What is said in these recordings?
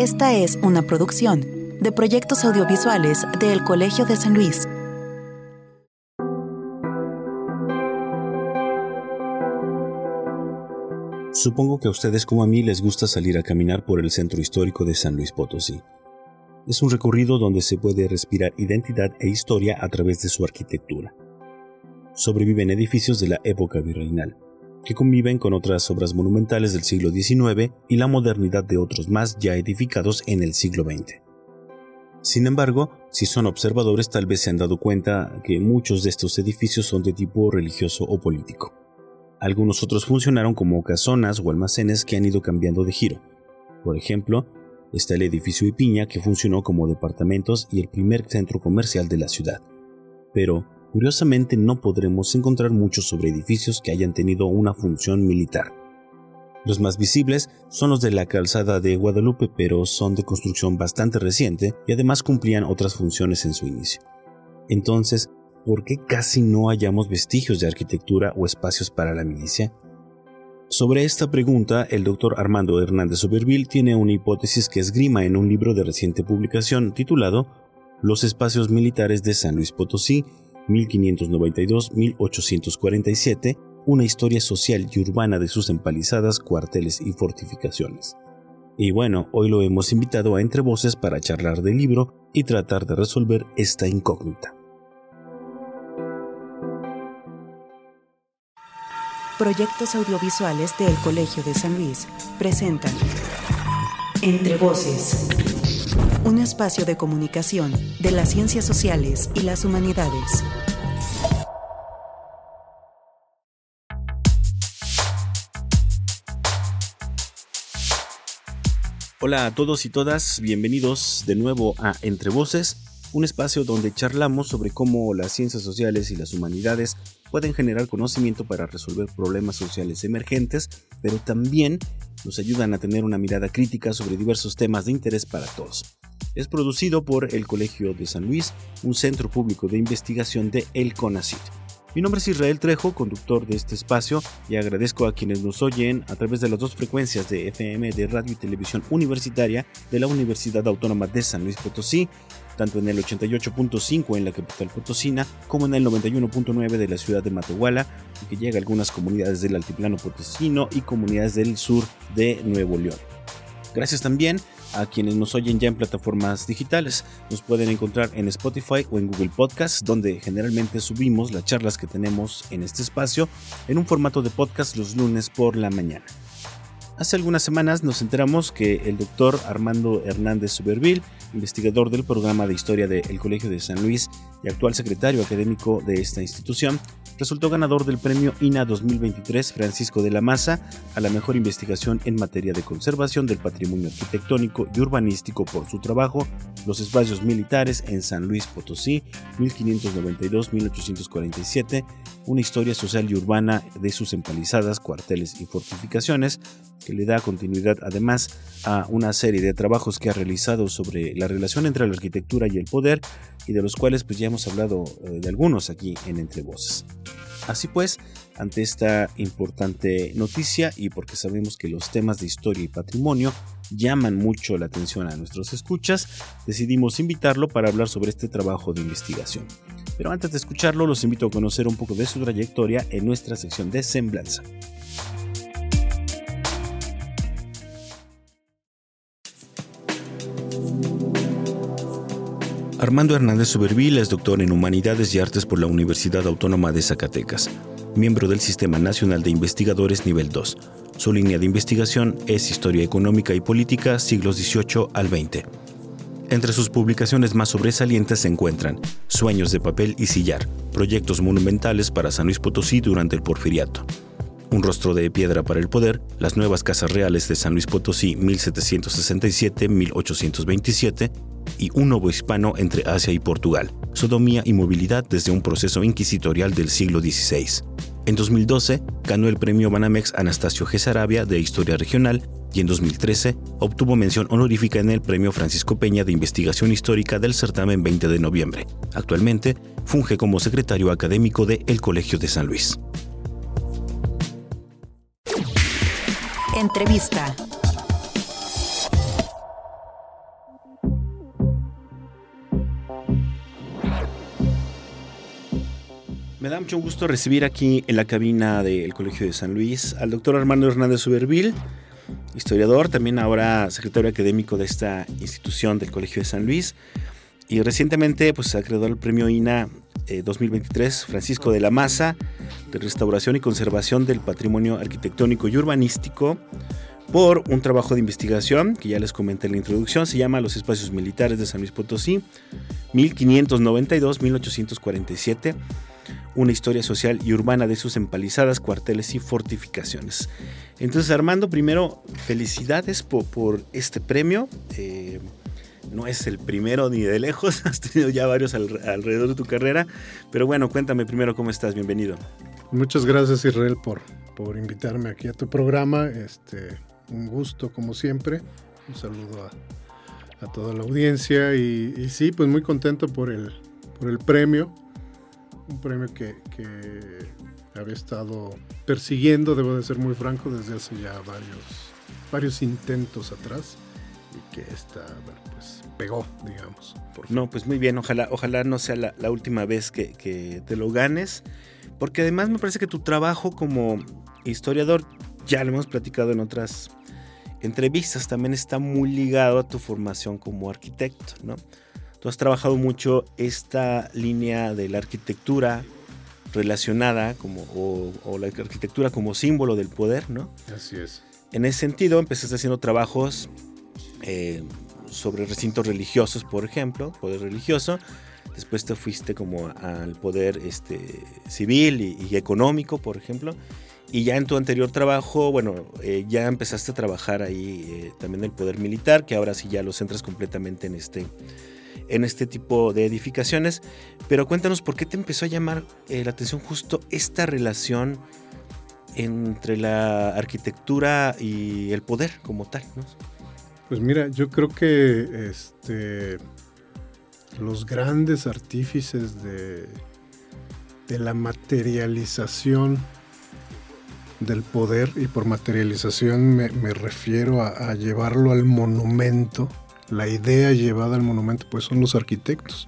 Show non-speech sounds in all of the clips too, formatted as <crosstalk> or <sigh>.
Esta es una producción de proyectos audiovisuales del Colegio de San Luis. Supongo que a ustedes como a mí les gusta salir a caminar por el centro histórico de San Luis Potosí. Es un recorrido donde se puede respirar identidad e historia a través de su arquitectura. Sobreviven edificios de la época virreinal, que conviven con otras obras monumentales del siglo XIX y la modernidad de otros más ya edificados en el siglo XX. Sin embargo, si son observadores tal vez se han dado cuenta que muchos de estos edificios son de tipo religioso o político. Algunos otros funcionaron como casonas o almacenes que han ido cambiando de giro. Por ejemplo, está el edificio Ipiña que funcionó como departamentos y el primer centro comercial de la ciudad. Pero, curiosamente, no podremos encontrar muchos sobre edificios que hayan tenido una función militar. Los más visibles son los de la calzada de Guadalupe, pero son de construcción bastante reciente y además cumplían otras funciones en su inicio. Entonces, ¿por qué casi no hallamos vestigios de arquitectura o espacios para la milicia? Sobre esta pregunta, el doctor Armando Hernández Oberville tiene una hipótesis que esgrima en un libro de reciente publicación titulado Los espacios militares de San Luis Potosí, 1592-1847, una historia social y urbana de sus empalizadas, cuarteles y fortificaciones. Y bueno, hoy lo hemos invitado a Entre Voces para charlar del libro y tratar de resolver esta incógnita. Proyectos audiovisuales del Colegio de San Luis presentan Entre Voces, un espacio de comunicación de las ciencias sociales y las humanidades. Hola a todos y todas, bienvenidos de nuevo a Entre Voces, un espacio donde charlamos sobre cómo las ciencias sociales y las humanidades pueden generar conocimiento para resolver problemas sociales emergentes, pero también nos ayudan a tener una mirada crítica sobre diversos temas de interés para todos. Es producido por el Colegio de San Luis, un centro público de investigación de El CONACYT. Mi nombre es Israel Trejo, conductor de este espacio, y agradezco a quienes nos oyen a través de las dos frecuencias de FM de radio y televisión universitaria de la Universidad Autónoma de San Luis Potosí tanto en el 88.5 en la capital potosina como en el 91.9 de la ciudad de Matehuala, que llega a algunas comunidades del altiplano potosino y comunidades del sur de Nuevo León. Gracias también a quienes nos oyen ya en plataformas digitales. Nos pueden encontrar en Spotify o en Google Podcast, donde generalmente subimos las charlas que tenemos en este espacio en un formato de podcast los lunes por la mañana. Hace algunas semanas nos enteramos que el doctor Armando Hernández Suberville, investigador del programa de historia del Colegio de San Luis y actual secretario académico de esta institución, resultó ganador del premio INA 2023 Francisco de la Maza a la mejor investigación en materia de conservación del patrimonio arquitectónico y urbanístico por su trabajo Los espacios militares en San Luis Potosí 1592-1847, una historia social y urbana de sus empalizadas, cuarteles y fortificaciones, que le da continuidad además a una serie de trabajos que ha realizado sobre la relación entre la arquitectura y el poder y de los cuales pues ya hemos hablado eh, de algunos aquí en Entre Voces. Así pues, ante esta importante noticia y porque sabemos que los temas de historia y patrimonio llaman mucho la atención a nuestros escuchas, decidimos invitarlo para hablar sobre este trabajo de investigación. Pero antes de escucharlo, los invito a conocer un poco de su trayectoria en nuestra sección de Semblanza. Armando Hernández Suberville es doctor en Humanidades y Artes por la Universidad Autónoma de Zacatecas, miembro del Sistema Nacional de Investigadores Nivel 2. Su línea de investigación es Historia Económica y Política siglos XVIII al XX. Entre sus publicaciones más sobresalientes se encuentran Sueños de papel y sillar, proyectos monumentales para San Luis Potosí durante el Porfiriato. Un rostro de piedra para el poder, las nuevas casas reales de San Luis Potosí 1767-1827 y un nuevo hispano entre Asia y Portugal, sodomía y movilidad desde un proceso inquisitorial del siglo XVI. En 2012 ganó el premio Banamex Anastasio G. Sarabia de Historia Regional y en 2013 obtuvo mención honorífica en el Premio Francisco Peña de Investigación Histórica del certamen 20 de noviembre. Actualmente funge como secretario académico de El Colegio de San Luis. Entrevista. Me da mucho gusto recibir aquí en la cabina del Colegio de San Luis al doctor Armando Hernández Ubervil, historiador, también ahora secretario académico de esta institución del Colegio de San Luis. Y recientemente pues, acreedor el premio INA 2023 eh, Francisco de la Maza de Restauración y Conservación del Patrimonio Arquitectónico y Urbanístico por un trabajo de investigación que ya les comenté en la introducción, se llama Los Espacios Militares de San Luis Potosí, 1592-1847 una historia social y urbana de sus empalizadas, cuarteles y fortificaciones. Entonces, Armando, primero, felicidades por, este premio. Eh, no es el primero ni de lejos, <laughs> has tenido ya varios alrededor de tu carrera, pero bueno, cuéntame primero cómo estás, bienvenido. Muchas gracias Israel por, por invitarme aquí a tu programa, este, un gusto como siempre, un saludo a, a toda la audiencia y, y, sí, pues muy contento por el, por el premio, un premio que, había estado persiguiendo, debo de ser muy franco, desde hace ya varios, varios intentos atrás que esta, bueno, pues pegó, digamos. no, pues muy bien, ojalá, ojalá no sea la, última vez que, te lo ganes, porque además me parece que tu trabajo como historiador, ya lo hemos platicado en otras entrevistas, también está muy ligado a tu formación como arquitecto, ¿no? Tú has trabajado mucho esta línea de la arquitectura relacionada como, o, la arquitectura como símbolo del poder, ¿no? Así es. En ese sentido, empezaste haciendo trabajos eh, sobre recintos religiosos, por ejemplo, poder religioso. Después te fuiste como al poder este, civil y, económico, por ejemplo. Y ya en tu anterior trabajo, bueno, eh, ya empezaste a trabajar ahí eh, también el poder militar, que ahora sí ya lo centras completamente en este en este tipo de edificaciones. Pero cuéntanos por qué te empezó a llamar eh, la atención justo esta relación entre la arquitectura y el poder como tal. Pues mira, yo creo que este, los grandes artífices de, la materialización del poder, y por materialización me, refiero a llevarlo al monumento, la idea llevada al monumento pues son los arquitectos.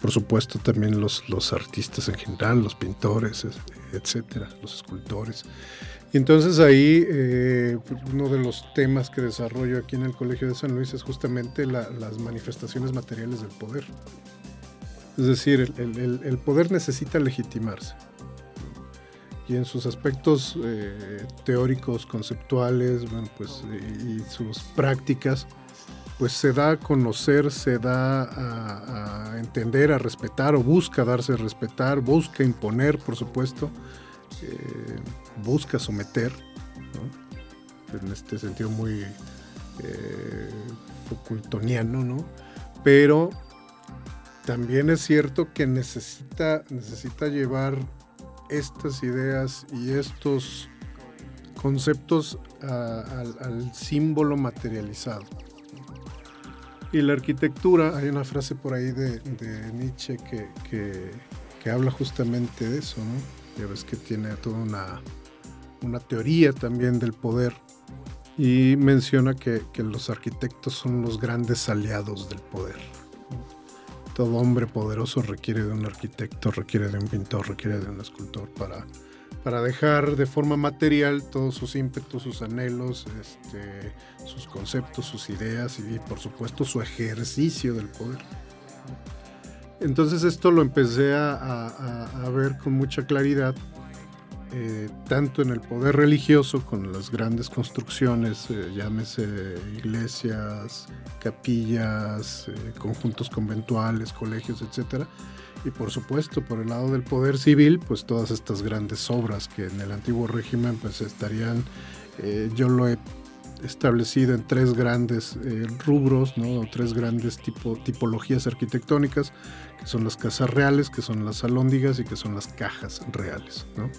Por supuesto también los, los artistas en general, los pintores, etcétera, los escultores. Y entonces ahí eh, uno de los temas que desarrollo aquí en el Colegio de San Luis es justamente las manifestaciones materiales del poder. Es decir, el, poder necesita legitimarse. Y en sus aspectos eh, teóricos, conceptuales, bueno, pues, y sus prácticas, pues se da a conocer, se da a, entender, a respetar o busca darse a respetar, busca imponer, por supuesto, eh, busca someter, en este sentido muy eh, ¿no? Pero también es cierto que necesita, necesita llevar estas ideas y estos conceptos al símbolo materializado. Y la arquitectura, hay una frase por ahí de, Nietzsche que, habla justamente de eso, ¿no? Ya ves que tiene toda una, una teoría también del poder y menciona que, que, los arquitectos son los grandes aliados del poder. Todo hombre poderoso requiere de un arquitecto, requiere de un pintor, requiere de un escultor para, para dejar de forma material todos sus ímpetus, sus anhelos, este, sus conceptos, sus ideas y por supuesto su ejercicio del poder. Entonces esto lo empecé a, ver con mucha claridad, eh, tanto en el poder religioso, con las grandes construcciones, eh, llámese iglesias, capillas, eh, conjuntos conventuales, colegios, etcétera, y por supuesto por el lado del poder civil, pues todas estas grandes obras que en el antiguo régimen pues estarían, eh, yo lo he establecido en tres grandes eh, rubros, ¿no? tres grandes tipo, tipologías arquitectónicas, que son las casas reales, que son las alóndigas y que son las cajas reales. ¿no?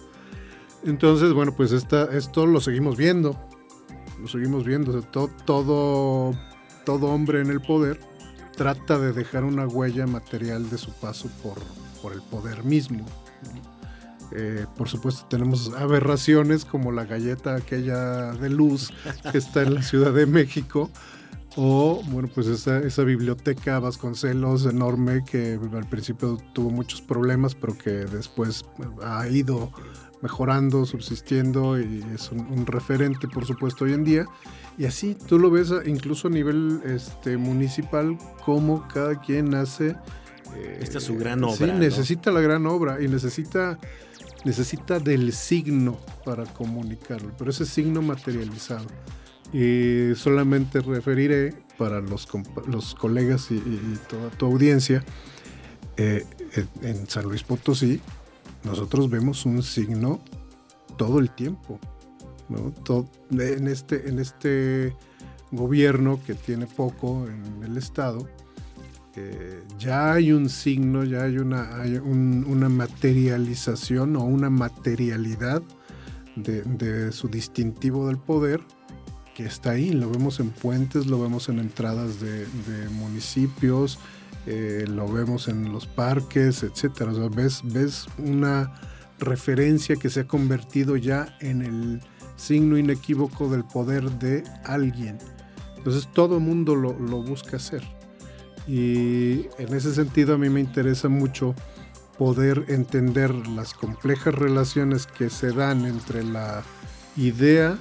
Entonces, bueno, pues esta, esto lo seguimos viendo, lo seguimos viendo, todo, todo, todo hombre en el poder trata de dejar una huella material de su paso por, por el poder mismo. Eh, por supuesto tenemos aberraciones como la galleta aquella de luz que está en la Ciudad de México, O, bueno, pues esa, esa biblioteca Vasconcelos enorme que al principio tuvo muchos problemas, pero que después ha ido mejorando, subsistiendo y es un, referente, por supuesto, hoy en día. Y así tú lo ves incluso a nivel este, municipal, como cada quien hace... Eh, Esta es su gran obra. Sí, necesita la gran obra y necesita, necesita del signo para comunicarlo, pero ese signo materializado. Y solamente referiré para los, los colegas y, toda tu audiencia, eh, en San Luis Potosí nosotros vemos un signo todo el tiempo. en, este, en este gobierno que tiene poco en el Estado, eh, ya hay un signo, ya hay, una, una materialización o una materialidad de, su distintivo del poder que está ahí. Lo vemos en puentes, lo vemos en entradas de municipios, eh, lo vemos en los parques, etcétera. ves, ves una referencia que se ha convertido ya en el signo inequívoco del poder de alguien. Entonces todo el mundo lo, busca hacer. Y en ese sentido a mí me interesa mucho poder entender las complejas relaciones que se dan entre la idea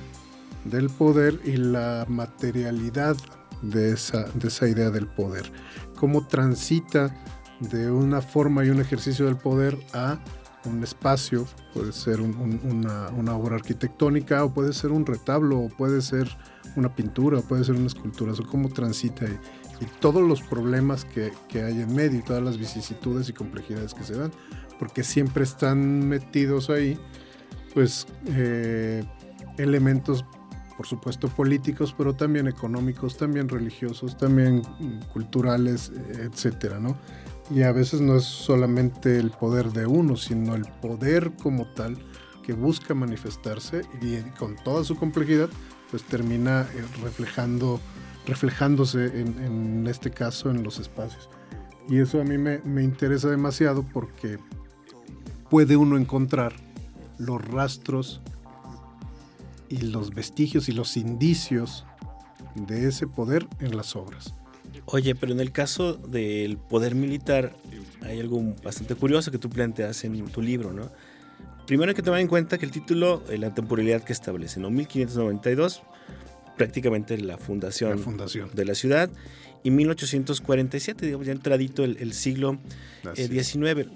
del poder y la materialidad de esa, de esa idea del poder cómo transita de una forma y un ejercicio del poder a un espacio, puede ser una, obra arquitectónica o puede ser un retablo o puede ser una pintura o puede ser una escultura, o cómo transita y, todos los problemas que, hay en medio y todas las vicisitudes y complejidades que se dan, porque siempre están metidos ahí pues eh, elementos por supuesto políticos, pero también económicos, también religiosos, también culturales, etcétera, ¿no? Y a veces no es solamente el poder de uno, sino el poder como tal que busca manifestarse y con toda su complejidad, pues termina eh, reflejando, reflejándose en, este caso en los espacios. Y eso a mí me, me interesa demasiado porque puede uno encontrar los rastros y los vestigios y los indicios de ese poder en las obras. Oye, pero en el caso del poder militar hay algo bastante curioso que tú planteas en tu libro, ¿no? Primero hay que tomar en cuenta que el título, eh, la temporalidad que establece, ¿no? 1592, prácticamente la fundación, de la ciudad, y 1847, digamos, ya entradito el, el siglo XIX. Eh,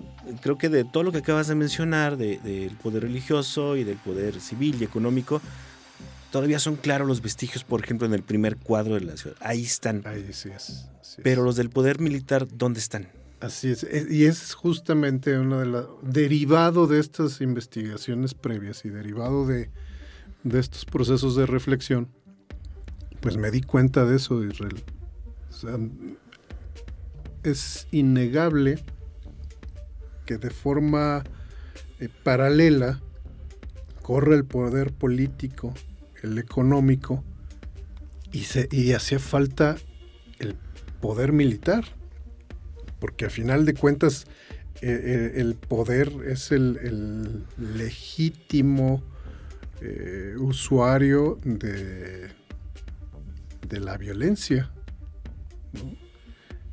Creo que de todo lo que acabas de mencionar, del poder religioso y del poder civil y económico, todavía son claros los vestigios, por ejemplo, en el primer cuadro de la ciudad. Ahí están. Ahí sí es. Pero los del poder militar, ¿dónde están? Así es. Y es justamente uno de los derivado de estas investigaciones previas y derivado de, de estos procesos de reflexión, pues me di cuenta de eso, Israel es innegable que de forma eh, paralela corre el poder político, el económico, y, y hacía falta el poder militar, porque a final de cuentas eh, eh, el poder es el, legítimo usuario de, de la violencia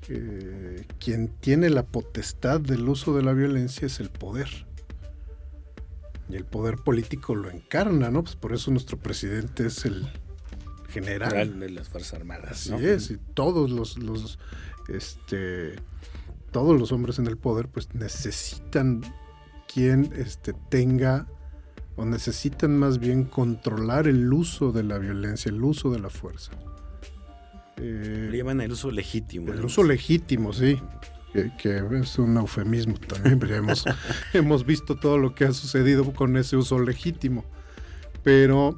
eh, quien tiene la potestad del uso de la violencia es el poder. Y el poder político lo encarna, ¿no? Pues por eso nuestro presidente es el general. de las Fuerzas Armadas. Así es, y todos los, los, este, todos los hombres en el poder pues necesitan quien este, tenga o necesitan más bien controlar el uso de la violencia, el uso de la fuerza. Eh, Le llaman el uso legítimo. El uso legítimo, sí. Que, es un eufemismo también, pero hemos, <laughs> hemos visto todo lo que ha sucedido con ese uso legítimo. Pero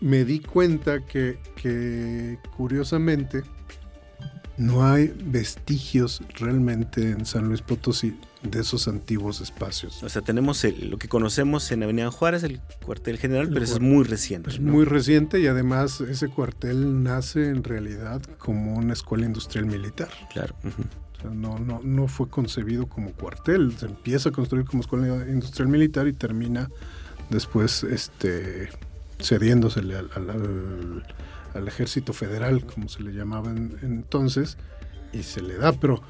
me di cuenta que, que curiosamente no hay vestigios realmente en San Luis Potosí de esos antiguos espacios. O sea, tenemos lo que conocemos en Avenida Juárez, el cuartel general, pero eso es muy reciente. Es muy reciente y además ese cuartel nace en realidad como una escuela industrial militar. Claro. o sea, no, no, no fue concebido como cuartel, se empieza a construir como escuela industrial militar y termina después este, cediéndosele al, al ejército federal, como se le llamaba entonces, y se le da, pero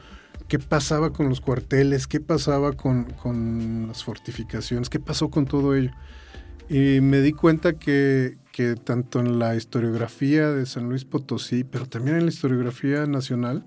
¿qué pasaba con los cuarteles? ¿Qué pasaba con, con las fortificaciones? ¿Qué pasó con todo ello? Y me di cuenta que, que tanto en la historiografía de San Luis Potosí, pero también en la historiografía nacional,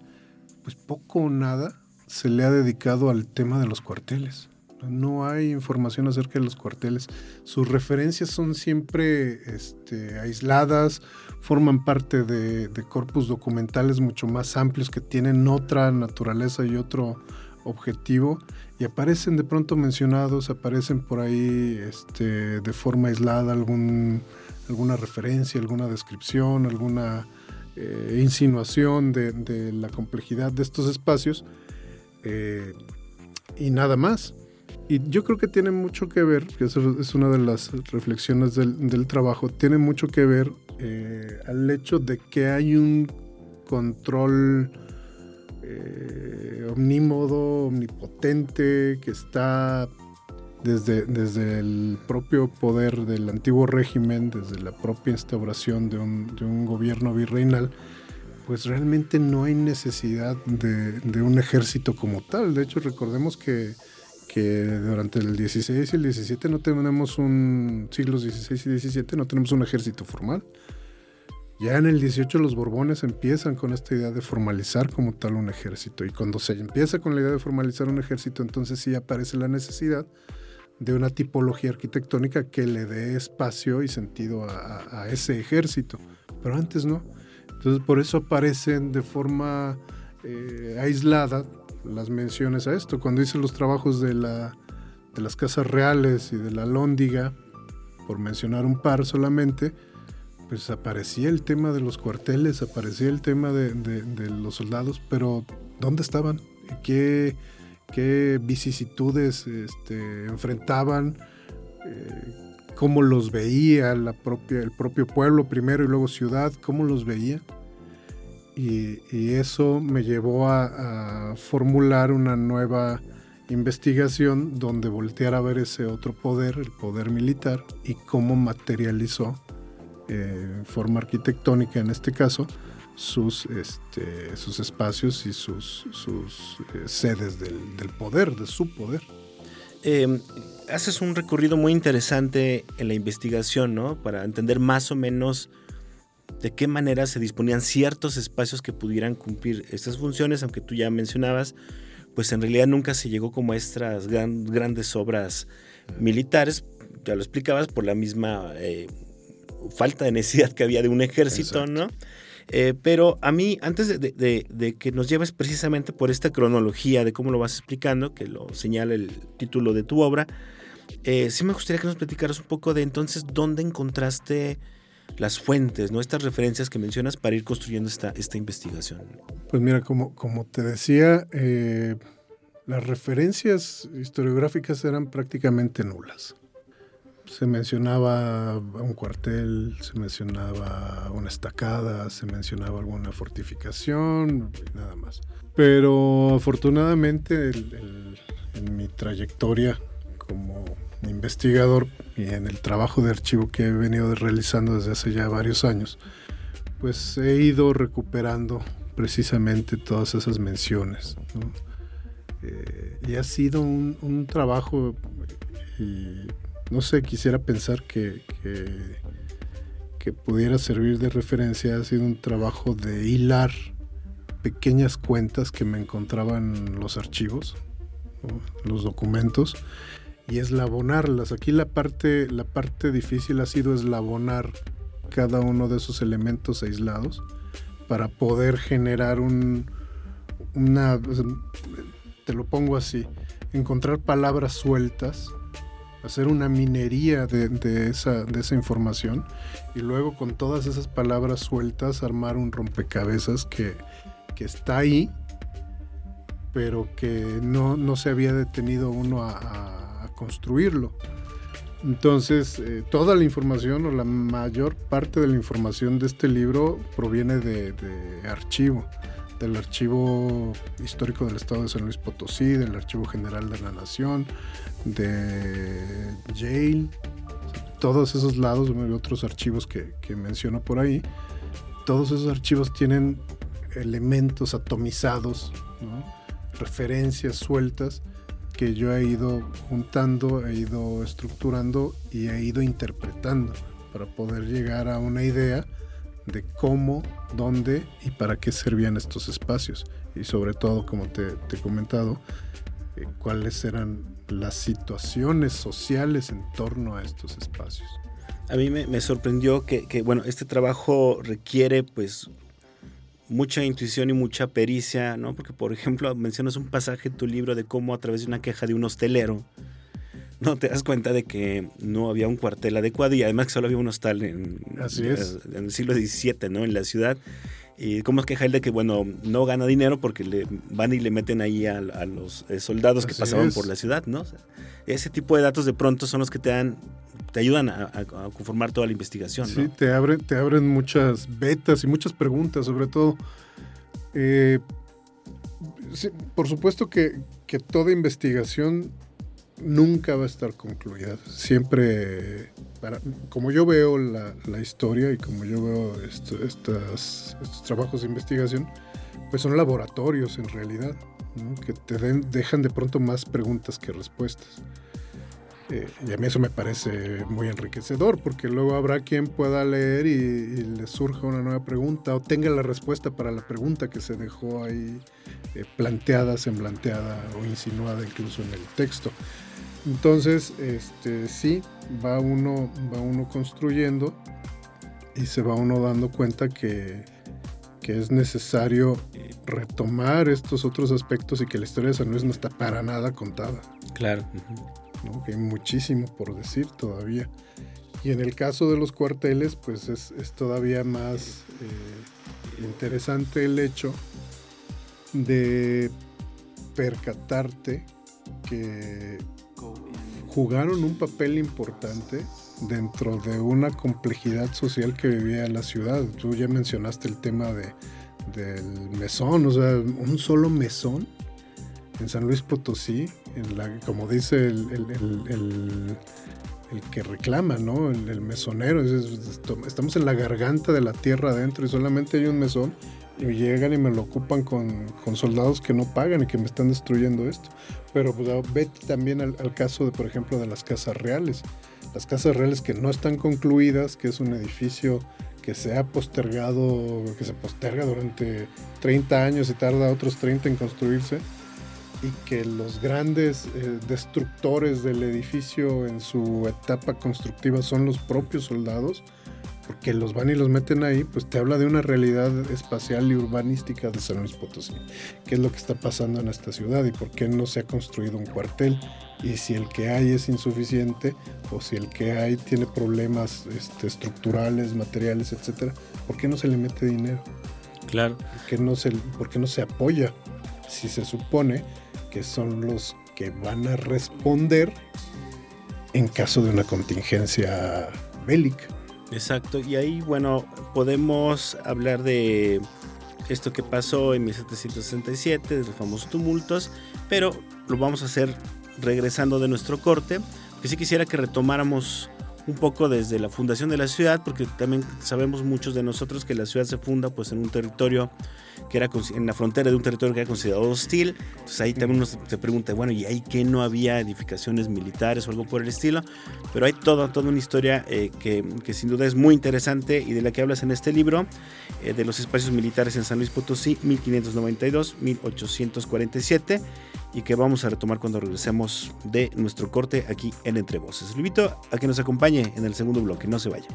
pues poco o nada se le ha dedicado al tema de los cuarteles. No hay información acerca de los cuarteles. Sus referencias son siempre este, aisladas, forman parte de, corpus documentales mucho más amplios que tienen otra naturaleza y otro objetivo y aparecen de pronto mencionados, aparecen por ahí este, de forma aislada algún, alguna referencia, alguna descripción, alguna eh, insinuación de, la complejidad de estos espacios eh, y nada más. Y yo creo que tiene mucho que ver, que eso es una de las reflexiones del, trabajo, tiene mucho que ver eh, al hecho de que hay un control eh, omnímodo, omnipotente, que está desde, desde el propio poder del antiguo régimen, desde la propia instauración de un, de un gobierno virreinal, pues realmente no hay necesidad de, de un ejército como tal. De hecho, recordemos que que durante el 16 y el 17 no tenemos un, siglos 16 y 17 no tenemos un ejército formal. Ya en el 18 los Borbones empiezan con esta idea de formalizar como tal un ejército. Y cuando se empieza con la idea de formalizar un ejército, entonces sí aparece la necesidad de una tipología arquitectónica que le dé espacio y sentido a, ese ejército. Pero antes no. Entonces por eso aparecen de forma eh, aislada las menciones a esto. Cuando hice los trabajos de, la, de las casas reales y de la lóndiga, por mencionar un par solamente, pues aparecía el tema de los cuarteles, aparecía el tema de, los soldados, pero ¿dónde estaban? ¿Qué, qué vicisitudes este, enfrentaban? Eh, ¿Cómo los veía el propio pueblo primero y luego ciudad? ¿Cómo los veía? Y, eso me llevó a, formular una nueva investigación donde voltear a ver ese otro poder, el poder militar, y cómo materializó eh, en forma arquitectónica en este caso sus, este, sus espacios y sus, sus eh, sedes del, poder, de su poder. Em, haces un recorrido muy interesante en la investigación, ¿no? Para entender más o menos de qué manera se disponían ciertos espacios que pudieran cumplir estas funciones, aunque tú ya mencionabas, pues en realidad nunca se llegó como a estas grandes obras militares, ya lo explicabas, por la misma eh, falta de necesidad que había de un ejército, ¿no? Eh, pero a mí, antes de, que nos lleves precisamente por esta cronología de cómo lo vas explicando, que lo señala el título de tu obra, eh, sí me gustaría que nos platicaras un poco de entonces dónde encontraste las fuentes, ¿no? Estas referencias que mencionas para ir construyendo esta, esta investigación. Pues mira, como, como te decía, eh, las referencias historiográficas eran prácticamente nulas. Se mencionaba un cuartel, se mencionaba una estacada, se mencionaba alguna fortificación, nada más. Pero afortunadamente en mi trayectoria como investigador y en el trabajo de archivo que he venido realizando desde hace ya varios años, pues he ido recuperando precisamente todas esas menciones. Eh, y ha sido un, trabajo, y no sé, quisiera pensar que, que, pudiera servir de referencia, ha sido un trabajo de hilar pequeñas cuentas que me encontraban en los archivos, los documentos, y eslabonarlas. Aquí la parte, la parte difícil ha sido eslabonar cada uno de esos elementos aislados para poder generar un, una, te lo pongo así, encontrar palabras sueltas, hacer una minería de, esa, de esa información y luego con todas esas palabras sueltas armar un rompecabezas que, que está ahí, pero que no, no se había detenido uno a construirlo. Entonces, eh, toda la información o la mayor parte de la información de este libro proviene de, archivo, del archivo histórico del Estado de San Luis Potosí, del archivo general de la Nación, de Yale, todos esos lados, otros archivos que menciono por ahí, todos esos archivos tienen elementos atomizados, referencias sueltas que yo he ido juntando, he ido estructurando y he ido interpretando para poder llegar a una idea de cómo, dónde y para qué servían estos espacios. Y sobre todo, como te, he comentado, eh, cuáles eran las situaciones sociales en torno a estos espacios. A mí me, sorprendió que, que, bueno, este trabajo requiere pues mucha intuición y mucha pericia, ¿no? Porque, por ejemplo, mencionas un pasaje en tu libro de cómo a través de una queja de un hostelero, no te das cuenta de que no había un cuartel adecuado y además que solo había un hostal en, en el siglo XVII, ¿no? En la ciudad. Y cómo es queja él de que, bueno, no gana dinero porque le van y le meten ahí a, los eh, soldados que pasaban por la ciudad, ¿no? ese tipo de datos de pronto son los que te dan te ayudan a, conformar toda la investigación. Sí, te, abren, te abren muchas betas y muchas preguntas, sobre todo. Eh, por supuesto que, toda investigación nunca va a estar concluida. Siempre, como yo veo la, historia y como yo veo estos trabajos de investigación, pues son laboratorios en realidad, que te dejan de pronto más preguntas que respuestas. Eh, y a mí eso me parece muy enriquecedor, porque luego habrá quien pueda leer y, le surja una nueva pregunta o tenga la respuesta para la pregunta que se dejó ahí eh, planteada, semblanteada o insinuada incluso en el texto. Entonces, este, sí, va uno, va uno construyendo y se va uno dando cuenta que, que es necesario retomar estos otros aspectos y que la historia de San Luis no está para nada contada. Claro hay muchísimo por decir todavía. Y en el caso de los cuarteles, pues es, todavía más eh, interesante el hecho de percatarte que jugaron un papel importante dentro de una complejidad social que vivía la ciudad. Tú ya mencionaste el tema de, del mesón, o sea, un solo mesón en San Luis Potosí, en la, como dice el, que reclama, ¿no? El, mesonero. estamos en la garganta de la tierra adentro y solamente hay un mesón y llegan y me lo ocupan con, soldados que no pagan y que me están destruyendo esto. Pero pues, vete también al, al, caso, de, por ejemplo, de las casas reales. Las casas reales que no están concluidas, que es un edificio que se ha postergado, que se posterga durante 30 años y tarda otros 30 en construirse y que los grandes eh, destructores del edificio en su etapa constructiva son los propios soldados, porque los van y los meten ahí, pues te habla de una realidad espacial y urbanística de San Luis Potosí. ¿Qué es lo que está pasando en esta ciudad y por qué no se ha construido un cuartel? Y si el que hay es insuficiente o si el que hay tiene problemas este, estructurales, materiales, etcétera, ¿por qué no se le mete dinero? Claro. ¿Por qué no se, por qué no se apoya? Si se supone que son los que van a responder en caso de una contingencia bélica. Exacto, y ahí, bueno, podemos hablar de esto que pasó en 1767, de los famosos tumultos, pero lo vamos a hacer regresando de nuestro corte, que sí quisiera que retomáramos un poco desde la fundación de la ciudad, porque también sabemos muchos de nosotros que la ciudad se funda pues en un territorio que era en la frontera de un territorio que era considerado hostil. Entonces ahí también uno se pregunta, bueno, ¿y ahí que no había edificaciones militares o algo por el estilo? Pero hay toda, toda una historia eh, que, que, sin duda es muy interesante y de la que hablas en este libro, eh, de los espacios militares en San Luis Potosí, 1592-1847, y que vamos a retomar cuando regresemos de nuestro corte aquí en Entre Voces. Lo invito a que nos acompañe en el segundo bloque, no se vaya.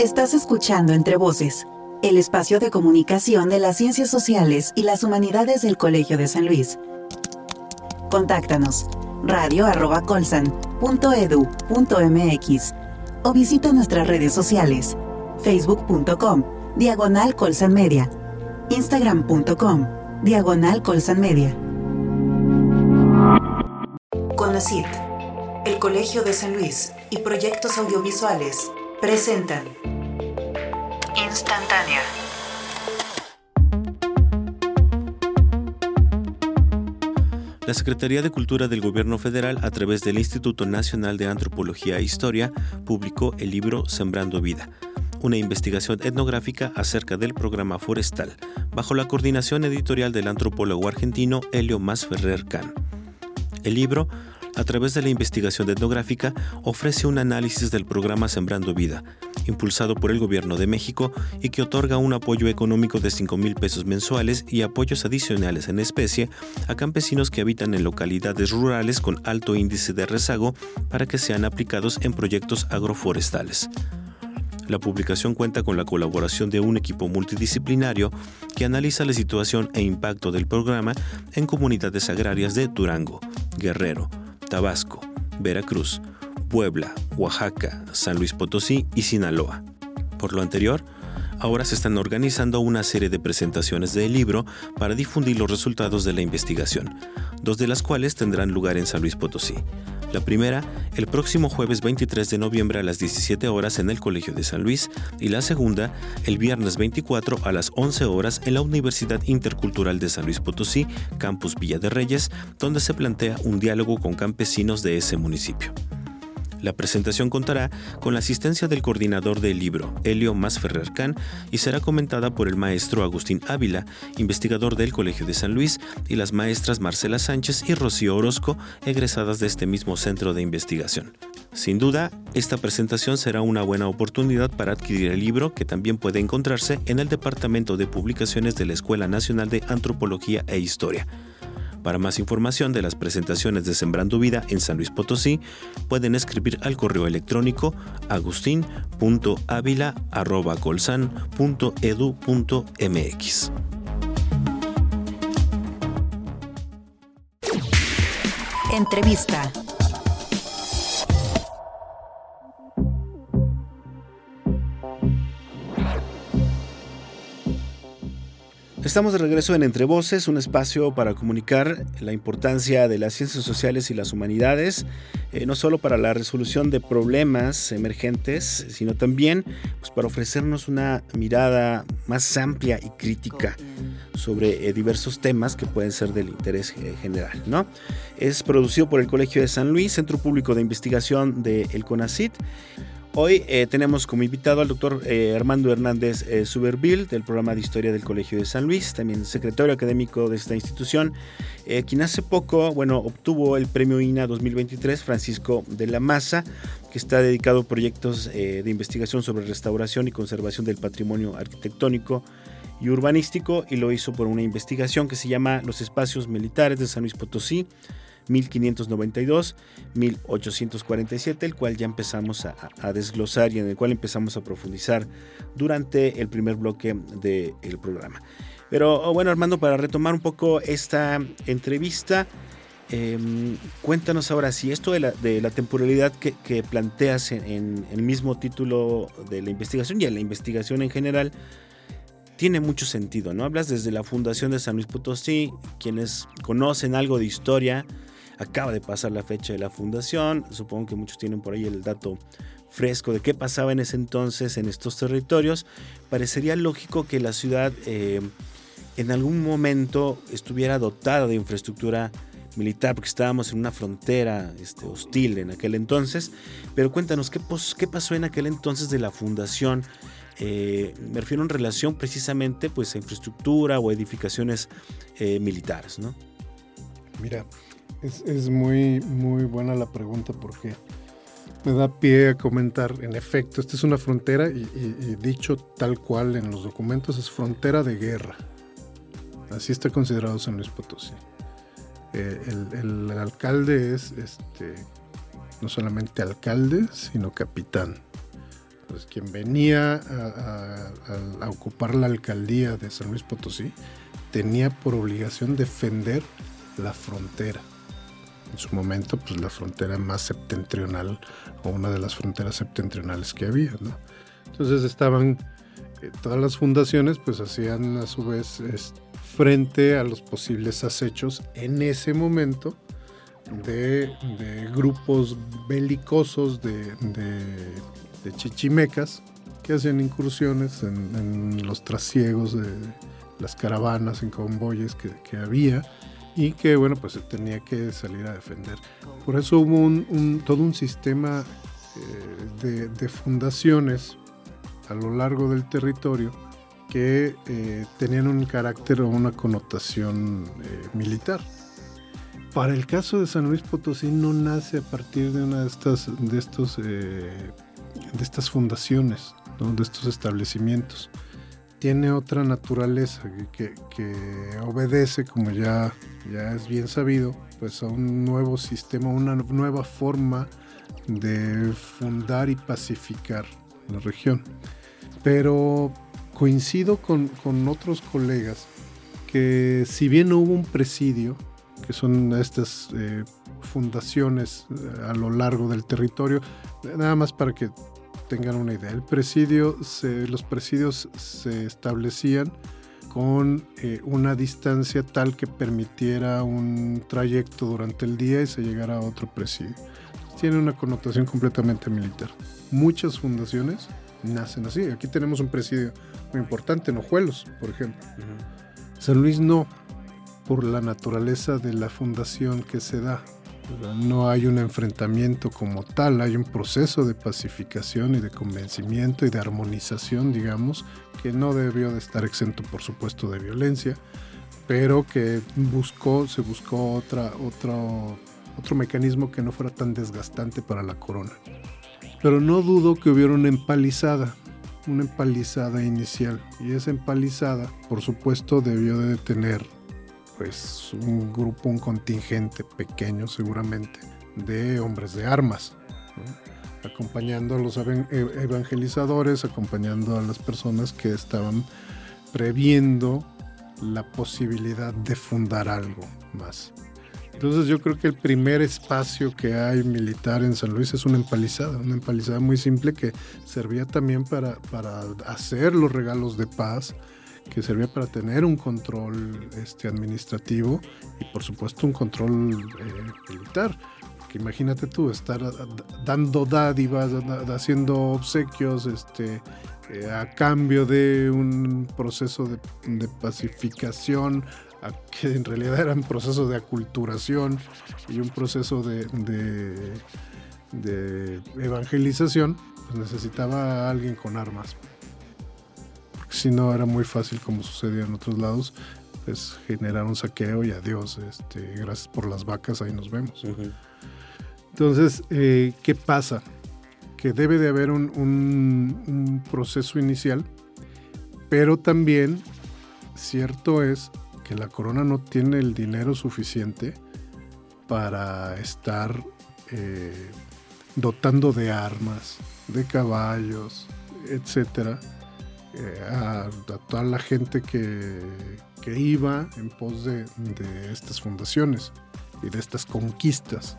Estás escuchando Entre Voces, el espacio de comunicación de las ciencias sociales y las humanidades del Colegio de San Luis. Contáctanos radio.colsan.edu.mx o visita nuestras redes sociales facebook.com diagonal colsan media instagram.com diagonal colsan media el Colegio de San Luis y proyectos audiovisuales presentan Instantánea. la Secretaría de Cultura del Gobierno Federal, a través del Instituto Nacional de Antropología e Historia, publicó el libro Sembrando Vida, una investigación etnográfica acerca del programa forestal, bajo la coordinación editorial del antropólogo argentino Helio Masferrer Can. El libro a través de la investigación etnográfica, ofrece un análisis del programa Sembrando Vida, impulsado por el Gobierno de México y que otorga un apoyo económico de 5 mil pesos mensuales y apoyos adicionales en especie a campesinos que habitan en localidades rurales con alto índice de rezago para que sean aplicados en proyectos agroforestales. La publicación cuenta con la colaboración de un equipo multidisciplinario que analiza la situación e impacto del programa en comunidades agrarias de Durango, Guerrero, Tabasco, Veracruz, Puebla, Oaxaca, San Luis Potosí y Sinaloa. Por lo anterior, ahora se están organizando una serie de presentaciones del libro para difundir los resultados de la investigación, dos de las cuales tendrán lugar en San Luis Potosí. La primera, el próximo jueves 23 de noviembre a las 17 horas en el Colegio de San Luis y la segunda, el viernes 24 a las 11 horas en la Universidad Intercultural de San Luis Potosí, Campus Villa de Reyes, donde se plantea un diálogo con campesinos de ese municipio. La presentación contará con la asistencia del coordinador del libro, Helio Masferrer Can, y será comentada por el maestro Agustín Ávila, investigador del Colegio de San Luis, y las maestras Marcela Sánchez y Rocío Orozco, egresadas de este mismo centro de investigación. Sin duda, esta presentación será una buena oportunidad para adquirir el libro que también puede encontrarse en el Departamento de Publicaciones de la Escuela Nacional de Antropología e Historia. Para más información de las presentaciones de Sembrando Vida en San Luis Potosí, pueden escribir al correo electrónico agustin.avila.colsan.edu.mx. Entrevista. Estamos de regreso en Entre Voces, un espacio para comunicar la importancia de las ciencias sociales y las humanidades, eh, no solo para la resolución de problemas emergentes, sino también pues, para ofrecernos una mirada más amplia y crítica sobre eh, diversos temas que pueden ser del interés eh, general. ¿no? Es producido por el Colegio de San Luis, Centro Público de Investigación del El CONACIT. Hoy eh, tenemos como invitado al doctor eh, Armando Hernández eh, Suberville del programa de Historia del Colegio de San Luis, también secretario académico de esta institución, quien hace poco, bueno, obtuvo el premio INA 2023 Francisco de la Maza, que está dedicado a proyectos de investigación sobre restauración y conservación del patrimonio arquitectónico y urbanístico y lo hizo por una investigación que se llama Los espacios militares de San Luis Potosí 1592-1847, el cual ya empezamos a, desglosar y en el cual empezamos a profundizar durante el primer bloque del programa. Pero oh, bueno, Armando, para retomar un poco esta entrevista, em, cuéntanos ahora si esto de la, temporalidad que, planteas en, el mismo título de la investigación y en la investigación en general, tiene mucho sentido, ¿no? Hablas desde la fundación de San Luis Potosí, quienes conocen algo de historia, Acaba de pasar la fecha de la fundación, supongo que muchos tienen por ahí el dato fresco de qué pasaba en ese entonces en estos territorios. Parecería lógico que la ciudad eh, en algún momento estuviera dotada de infraestructura militar, porque estábamos en una frontera este, hostil en aquel entonces. Pero cuéntanos, ¿qué, qué pasó en aquel entonces de la fundación? Eh, me refiero en relación precisamente pues, a infraestructura o edificaciones eh, militares, ¿no? Mira, es, muy, muy buena la pregunta porque me da pie a comentar, en efecto, esta es una frontera y, dicho tal cual en los documentos es frontera de guerra. Así está considerado San Luis Potosí. Eh, el, alcalde es este, no solamente alcalde, sino capitán. Entonces, quien venía a, a ocupar la alcaldía de San Luis Potosí tenía por obligación defender la frontera en su momento pues la frontera más septentrional o una de las fronteras septentrionales que había. Entonces estaban eh, todas las fundaciones pues hacían a su vez frente a los posibles acechos en ese momento de, grupos belicosos de, chichimecas que hacían incursiones en, los trasiegos de las caravanas en convoyes que había y que bueno pues se tenía que salir a defender. Por eso hubo un, todo un sistema eh, de, fundaciones a lo largo del territorio que eh, tenían un carácter o una connotación eh, militar. Para el caso de San Luis Potosí no nace a partir de una de estas, de estos, de estas fundaciones, de estos establecimientos tiene otra naturaleza que, obedece, como ya, ya es bien sabido, pues a un nuevo sistema, una nueva forma de fundar y pacificar la región. Pero coincido con, otros colegas que si bien hubo un presidio, que son estas eh, fundaciones eh, a lo largo del territorio, nada más para que tengan una idea. El presidio, los presidios se establecían con eh, una distancia tal que permitiera un trayecto durante el día y se llegara a otro presidio. Tiene una connotación completamente militar. Muchas fundaciones nacen así. Aquí tenemos un presidio muy importante en Ojuelos, por ejemplo. San Luis no, por la naturaleza de la fundación que se da. No hay un enfrentamiento como tal, hay un proceso de pacificación y de convencimiento y de armonización, digamos, que no debió de estar exento, por supuesto, de violencia, pero que buscó, se buscó otra, otro, otro mecanismo que no fuera tan desgastante para la corona. Pero no dudo que hubiera una empalizada, una empalizada inicial, y esa empalizada, por supuesto, debió de tener pues un grupo, un contingente pequeño seguramente de hombres de armas, acompañando a los e, evangelizadores, acompañando a las personas que estaban previendo la posibilidad de fundar algo más. Entonces yo creo que el primer espacio que hay militar en San Luis es una empalizada, una empalizada muy simple que servía también para, para hacer los regalos de paz, que servía para tener un control este, administrativo y por supuesto un control eh, militar. Que imagínate tú estar dando dádivas, haciendo obsequios este, eh, a cambio de un proceso de, pacificación, que en realidad era un proceso de aculturación y un proceso de, de evangelización, pues necesitaba a alguien con armas si no era muy fácil como sucedía en otros lados, pues generar un saqueo y adiós, este, gracias por las vacas, ahí nos vemos. Entonces, eh, ¿qué pasa? Que debe de haber un, un proceso inicial, pero también cierto es que la corona no tiene el dinero suficiente para estar eh, dotando de armas, de caballos, etcétera, eh, a, toda la gente que, iba en pos de, estas fundaciones y de estas conquistas.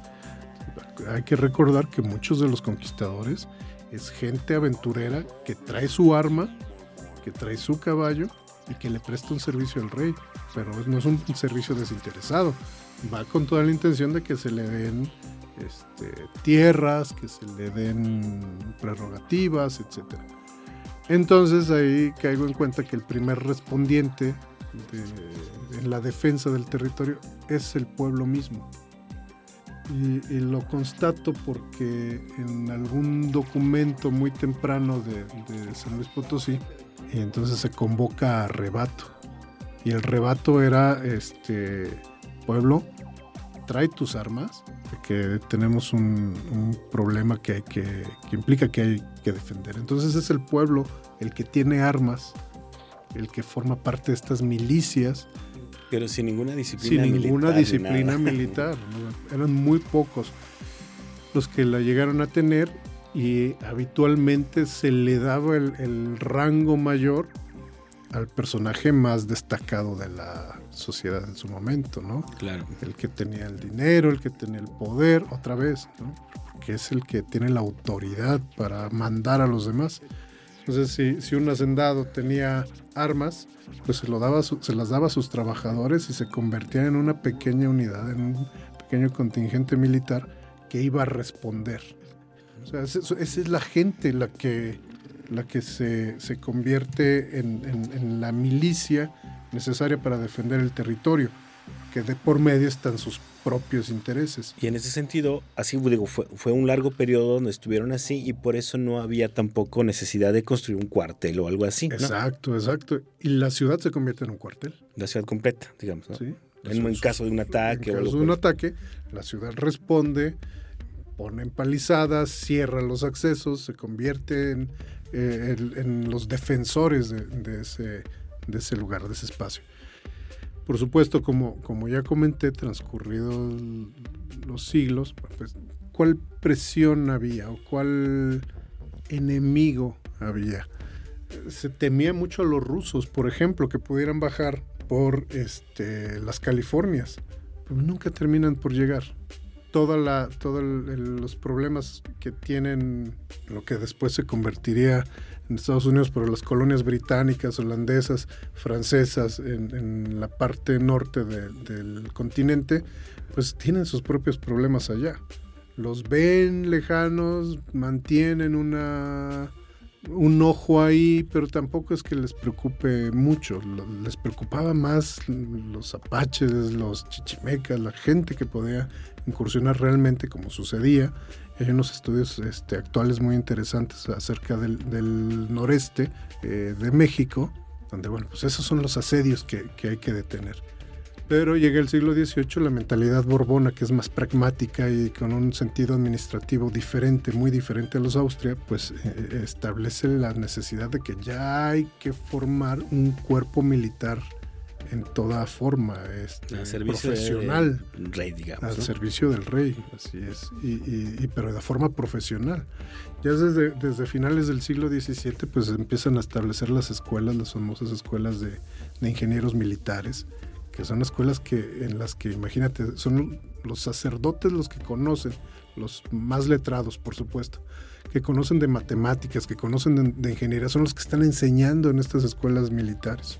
Hay que recordar que muchos de los conquistadores es gente aventurera que trae su arma, que trae su caballo y que le presta un servicio al rey, pero no es un servicio desinteresado. Va con toda la intención de que se le den este, tierras, que se le den prerrogativas, etcétera. Entonces ahí caigo en cuenta que el primer respondiente en la defensa del territorio es el pueblo mismo. Y, lo constato porque en algún documento muy temprano de, de, San Luis Potosí, entonces se convoca a rebato. Y el rebato era, este, pueblo, trae tus armas, que tenemos un, problema que, que, que implica que hay que defender. Entonces es el pueblo el que tiene armas, el que forma parte de estas milicias. Pero sin ninguna disciplina sin ninguna disciplina <laughs> militar. Eran muy pocos los que la llegaron a tener y habitualmente se le daba el rango mayor al personaje más destacado de la sociedad en su momento, ¿no? Claro. El que tenía el dinero, el que tenía el poder, otra vez, ¿no? Porque es el que tiene la autoridad para mandar a los demás. Entonces, si, si un hacendado tenía armas, pues se, lo daba, se las daba a sus trabajadores y se convertía en una pequeña unidad, en un pequeño contingente militar que iba a responder. O sea, esa es la gente la que la que se, convierte en, la milicia necesaria para defender el territorio. que de por medio están sus propios intereses. Y en ese sentido, así digo, fue, fue, un largo periodo donde estuvieron así y por eso no había tampoco necesidad de construir un cuartel o algo así. Exacto, exacto. Y la ciudad se convierte en un cuartel. La ciudad completa, digamos. ¿no? Sí. En, caso de un ataque. En caso de un ataque, la ciudad responde, pone empalizadas, cierra los accesos, se convierte en, eh, en, los defensores de, de, ese, de ese lugar, de ese espacio. Por supuesto, como, como ya comenté, transcurridos los siglos, pues, ¿cuál presión había o cuál enemigo había? Se temía mucho a los rusos, por ejemplo, que pudieran bajar por este, las Californias, pero nunca terminan por llegar. Todos los problemas que tienen lo que después se convertiría en Estados Unidos, pero las colonias británicas, holandesas, francesas en, la parte norte del continente, pues tienen sus propios problemas allá. Los ven lejanos, mantienen una un ojo ahí, pero tampoco es que les preocupe mucho. Les preocupaba más los apaches, los chichimecas, la gente que podía incursionar realmente como sucedía hay unos estudios este, actuales muy interesantes acerca del, noreste eh, de México, donde, bueno, pues esos son los asedios que, hay que detener. Pero llega el siglo XVIII, la mentalidad borbona, que es más pragmática y con un sentido administrativo diferente, muy diferente a los Austria, pues eh, establece la necesidad de que ya hay que formar un cuerpo militar en toda forma este, profesional. rey, digamos. Al servicio del rey, así es. Y, pero de forma profesional. Ya desde, desde finales del siglo XVII, pues empiezan a establecer las escuelas, las famosas escuelas de, ingenieros militares, que son escuelas que, en las que, imagínate, son los sacerdotes los que conocen, los más letrados, por supuesto, que conocen de matemáticas, que conocen de ingeniería, son los que están enseñando en estas escuelas militares.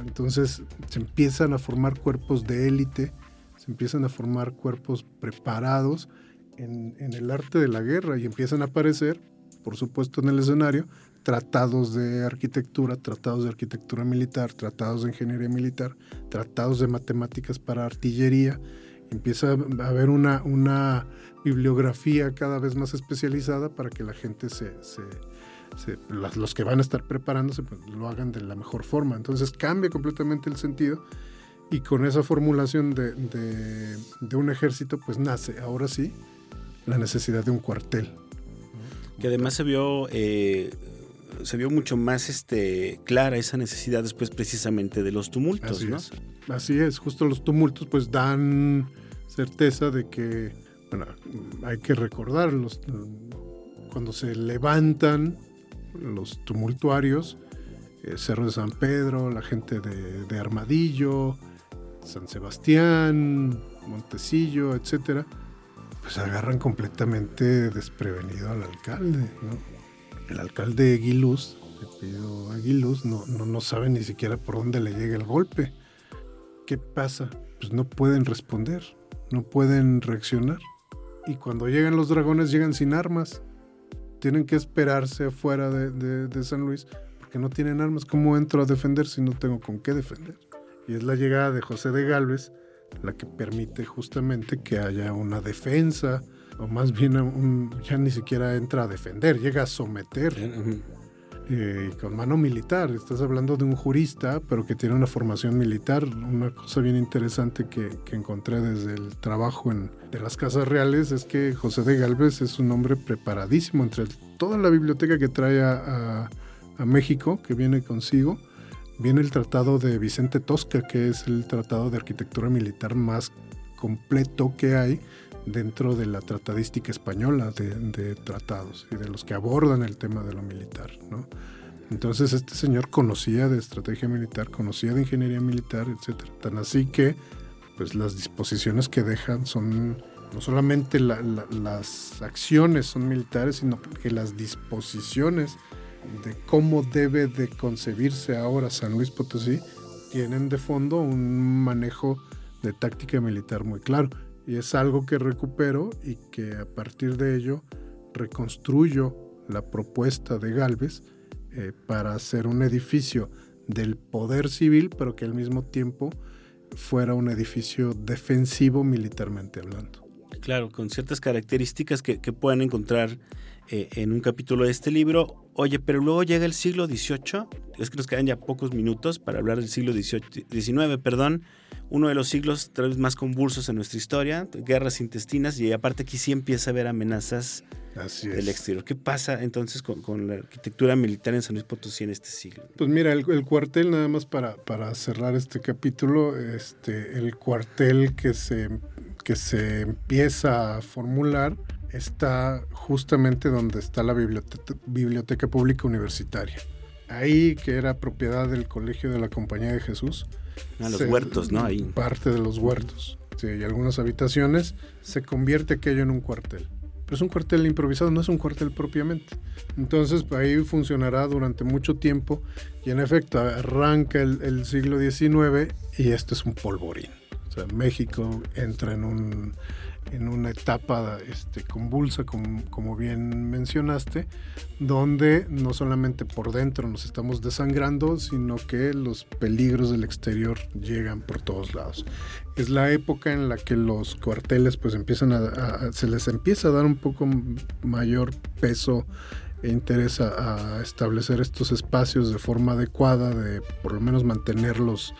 Entonces se empiezan a formar cuerpos de élite, se empiezan a formar cuerpos preparados en, el arte de la guerra y empiezan a aparecer, por supuesto, en el escenario, tratados de arquitectura, tratados de arquitectura militar, tratados de ingeniería militar, tratados de matemáticas para artillería. Empieza a haber una, bibliografía cada vez más especializada para que la gente se, los que van a estar preparándose pues, lo hagan de la mejor forma. Entonces cambia completamente el sentido y con esa formulación de, de, un ejército pues nace ahora sí la necesidad de un cuartel. Que además se vio... Eh, se vio mucho más este, clara esa necesidad después precisamente de los tumultos, Así ¿no? Es. Así es, justo los tumultos pues dan certeza de que, bueno, hay que recordarlos, cuando se levantan los tumultuarios, eh, Cerro de San Pedro, la gente de, Armadillo, San Sebastián, Montecillo, etcétera, pues agarran completamente desprevenido al alcalde. El alcalde Aguiluz, pido Aguiluz, no, no, no sabe ni siquiera por dónde le llega el golpe. ¿Qué pasa? Pues no pueden responder, no pueden reaccionar. Y cuando llegan los dragones llegan sin armas tienen que esperarse afuera de, San Luis porque no tienen armas. ¿Cómo entro a defender si no tengo con qué defender? Y es la llegada de José de Galvez la que permite justamente que haya una defensa, o más bien ya ni siquiera entra a defender, llega a someter. Eh, con mano militar. Estás hablando de un jurista, pero que tiene una formación militar. Una cosa bien interesante que, encontré desde el trabajo en, de las casas reales es que José de Galvez es un hombre preparadísimo entre toda la biblioteca que trae a, a México, que viene consigo. Viene el tratado de Vicente Tosca, que es el tratado de arquitectura militar más completo que hay dentro de la tratadística española de, tratados y de los que abordan el tema de lo militar. ¿no? Entonces este señor conocía de estrategia militar, conocía de ingeniería militar, etc. Tan así que pues las disposiciones que dejan son no solamente las acciones son militares, sino que las disposiciones de cómo debe de concebirse ahora San Luis Potosí tienen de fondo un manejo de táctica militar muy claro. Y es algo que recupero y que a partir de ello reconstruyo la propuesta de Galvez eh, para hacer un edificio del poder civil, pero que al mismo tiempo fuera un edificio defensivo militarmente hablando. Claro, con ciertas características que, pueden encontrar eh, en un capítulo de este libro. Oye, pero luego llega el siglo XVIII, es que nos quedan ya pocos minutos para hablar del siglo XIX, perdón, uno de los siglos tal vez más convulsos en nuestra historia, guerras intestinas, y aparte aquí sí empieza a haber amenazas del exterior. ¿Qué pasa entonces con, la arquitectura militar en San Luis Potosí en este siglo? Pues mira, el, cuartel, nada más para, para cerrar este capítulo, este, el cuartel que se, que se empieza a formular está justamente donde está la biblioteca, biblioteca pública universitaria. Ahí, que era propiedad del Colegio de la Compañía de Jesús. A los huertos, ¿no? Ahí. Parte de los huertos. Sí, y algunas habitaciones, se convierte aquello en un cuartel. Pero es un cuartel improvisado, no es un cuartel propiamente. Entonces ahí funcionará durante mucho tiempo y en efecto arranca el, el siglo XIX y esto es un polvorín. O sea, México entra en un en una etapa este, convulsa, como, como, bien mencionaste, donde no solamente por dentro nos estamos desangrando, sino que los peligros del exterior llegan por todos lados. Es la época en la que los cuarteles pues empiezan a, se les empieza a dar un poco mayor peso interés a establecer estos espacios de forma adecuada, de por lo menos mantenerlos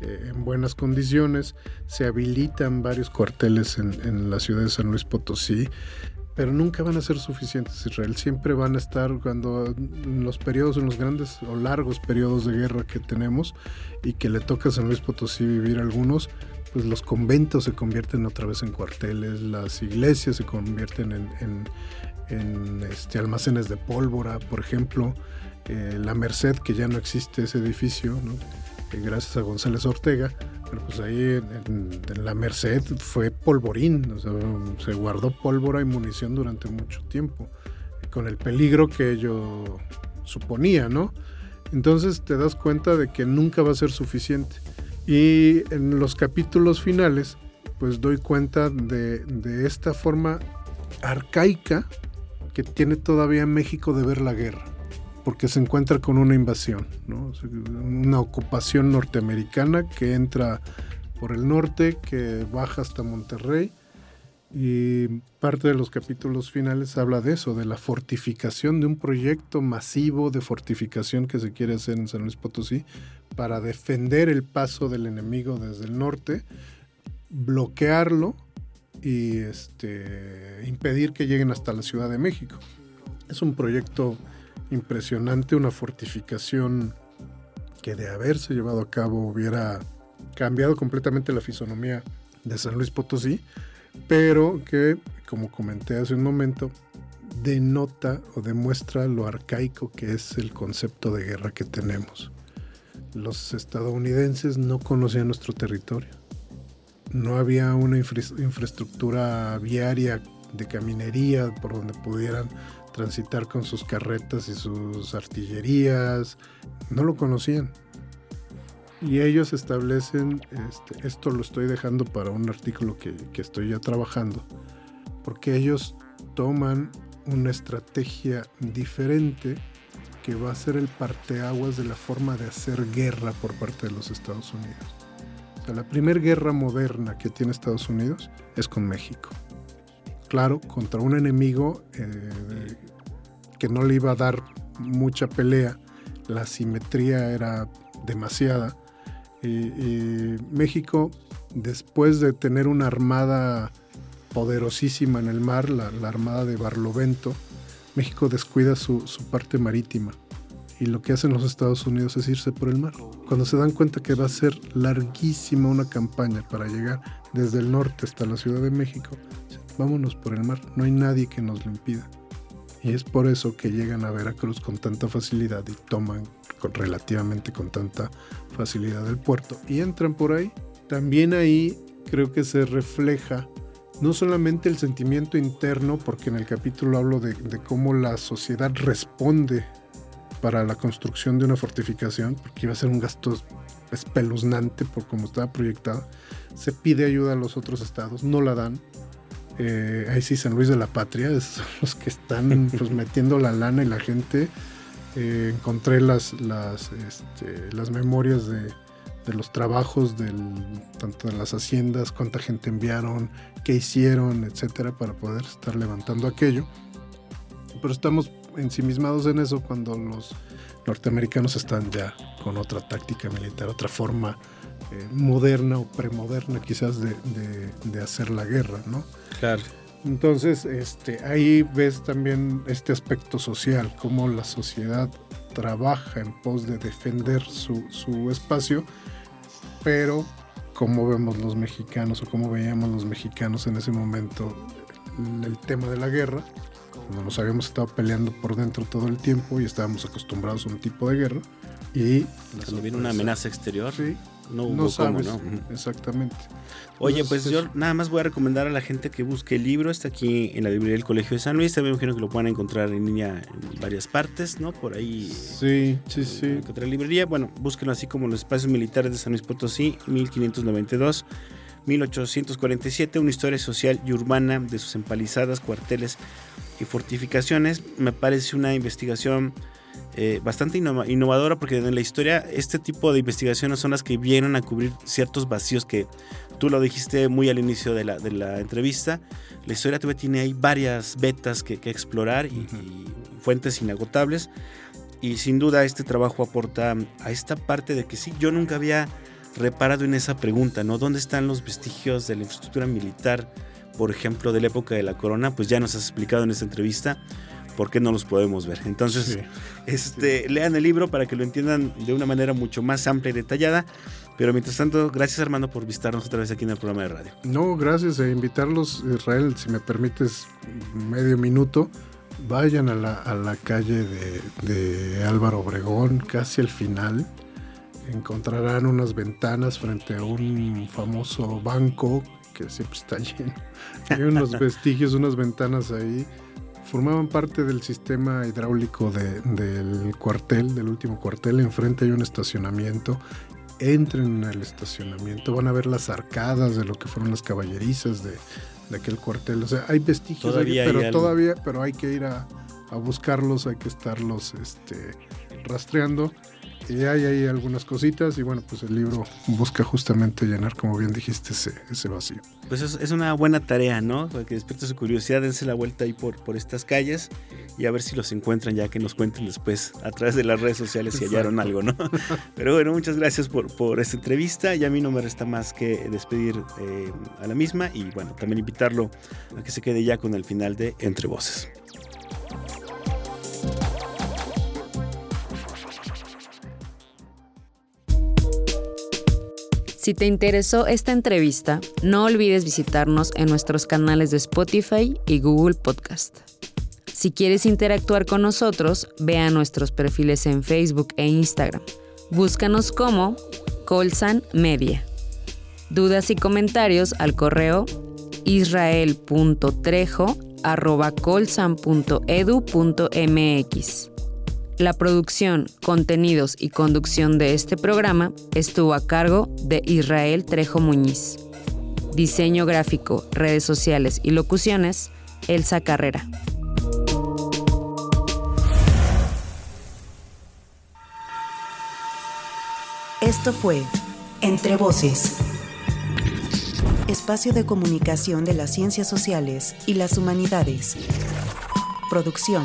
eh, en buenas condiciones. Se habilitan varios cuarteles en, la ciudad de San Luis Potosí, pero nunca van a ser suficientes Israel. Siempre van a estar cuando en los periodos, en los grandes o largos periodos de guerra que tenemos y que le toca a San Luis Potosí vivir algunos, pues los conventos se convierten otra vez en cuarteles, las iglesias se convierten en, este, almacenes de pólvora, por ejemplo. Eh, la Merced, que ya no existe ese edificio, ¿no? gracias a González Ortega, pero pues ahí en, la Merced fue polvorín, se guardó pólvora y munición durante mucho tiempo, con el peligro que ello suponía, ¿no? Entonces te das cuenta de que nunca va a ser suficiente. Y en los capítulos finales, pues doy cuenta de, de esta forma arcaica que tiene todavía México de ver la guerra porque se encuentra con una invasión, una ocupación norteamericana que entra por el norte, que baja hasta Monterrey. Y parte de los capítulos finales habla de eso, de la fortificación, de un proyecto masivo de fortificación que se quiere hacer en San Luis Potosí para defender el paso del enemigo desde el norte, bloquearlo y este, impedir que lleguen hasta la Ciudad de México. Es un proyecto impresionante, una fortificación que de haberse llevado a cabo hubiera cambiado completamente la fisonomía de San Luis Potosí, pero que, como comenté hace un momento, denota o demuestra lo arcaico que es el concepto de guerra que tenemos. Los estadounidenses no conocían nuestro territorio. No había una infraestructura viaria de caminería por donde pudieran transitar con sus carretas y sus artillerías. No lo conocían. Y ellos establecen, este, esto lo estoy dejando para un artículo que, que estoy ya trabajando, porque ellos toman una estrategia diferente que va a ser el parteaguas de la forma de hacer guerra por parte de los Estados Unidos. La primera guerra moderna que tiene Estados Unidos es con México claro, contra un enemigo eh, que no le iba a dar mucha pelea, la simetría era demasiada. Y, México, después de tener una armada poderosísima en el mar, la, armada de Barlovento, México descuida su, parte marítima. Y lo que hacen los Estados Unidos es irse por el mar. Cuando se dan cuenta que va a ser larguísima una campaña para llegar desde el norte hasta la Ciudad de México, vámonos por el mar, no hay nadie que nos lo impida. Y es por eso que llegan a Veracruz con tanta facilidad y toman relativamente con tanta facilidad el puerto y entran por ahí. También ahí creo que se refleja no solamente el sentimiento interno, porque en el capítulo hablo de cómo la sociedad responde para la construcción de una fortificación, porque iba a ser un gasto espeluznante por cómo estaba proyectada. Se pide ayuda a los otros estados, no la dan. Eh, ahí sí, San Luis de la Patria, <laughs> son los que están pues, metiendo la lana y la gente. Eh, encontré las, las, este, las memorias de, de los trabajos del, tanto de las haciendas, cuánta gente enviaron, qué hicieron, etcétera, para poder estar levantando aquello. Pero estamos ensimismados en eso cuando los norteamericanos están ya con otra táctica militar, otra forma eh, moderna o premoderna quizás de, de, hacer la guerra, ¿no? Claro. Entonces, este, ahí ves también este aspecto social, cómo la sociedad trabaja en pos de defender su, su espacio, pero como vemos los mexicanos o como veíamos los mexicanos en ese momento el tema de la guerra, cuando nos habíamos estado peleando por dentro todo el tiempo y estábamos acostumbrados a un tipo de guerra. Y cuando viene una amenaza exterior, sí, no hubo sabes, Exactamente. Oye, pues yo nada más voy a recomendar a la gente que busque el libro. Está aquí en la librería del Colegio de San Luis. También me imagino que lo puedan encontrar en línea en varias partes, ¿no? Por ahí. Sí, sí, sí. Encontrar la librería. Bueno, búsquenlo así como los espacios militares de San Luis Potosí, 1592. 1847, una historia social y urbana de sus empalizadas, cuarteles y fortificaciones. Me parece una investigación eh, bastante innovadora porque en la historia este tipo de investigaciones son las que vienen a cubrir ciertos vacíos que tú lo dijiste muy al inicio de la, de la entrevista. La historia todavía tiene ahí varias vetas que, que explorar y, y fuentes inagotables. Y sin duda este trabajo aporta a esta parte de que sí, yo nunca había reparado en esa pregunta, ¿no? ¿Dónde están los vestigios de la infraestructura militar, por ejemplo, de la época de la corona? Pues ya nos has explicado en esta entrevista por qué no los podemos ver. Entonces, este, lean el libro para que lo entiendan de una manera mucho más amplia y detallada. Pero mientras tanto, gracias Armando por visitarnos otra vez aquí en el programa de radio. No, gracias e invitarlos, Israel, si me permites medio minuto. Vayan a la, a la calle de, de Álvaro Obregón, casi al final encontrarán unas ventanas frente a un famoso banco que siempre está lleno. <laughs> Hay unos vestigios, unas ventanas ahí. Formaban parte del sistema hidráulico del cuartel, del último cuartel. Enfrente hay un estacionamiento. Entren en el estacionamiento, van a ver las arcadas de lo que fueron las caballerizas de, aquel cuartel. O sea, hay vestigios, pero todavía, pero hay que ir a, a buscarlos, hay que estarlos este, rastreando y hay ahí algunas cositas y bueno, pues el libro busca justamente llenar, como bien dijiste, ese, ese vacío. Pues es, una buena tarea, ¿no? Para que despierte su curiosidad, dense la vuelta ahí por, por estas calles y a ver si los encuentran ya que nos cuenten después a través de las redes sociales si hallaron algo, ¿no? <laughs> Pero bueno, muchas gracias por, por esta entrevista y a mí no me resta más que despedir eh, a la misma y bueno, también invitarlo a que se quede ya con el final de Entre Voces. Si te interesó esta entrevista, no olvides visitarnos en nuestros canales de Spotify y Google Podcast. Si quieres interactuar con nosotros, ve a nuestros perfiles en Facebook e Instagram. Búscanos como Colsan Media. Dudas y comentarios al correo israel.trejo.colsan.edu.mx. La producción, contenidos y conducción de este programa estuvo a cargo de Israel Trejo Muñiz. Diseño gráfico, redes sociales y locuciones, Elsa Carrera. Esto fue Entre Voces. Espacio de comunicación de las ciencias sociales y las humanidades. Producción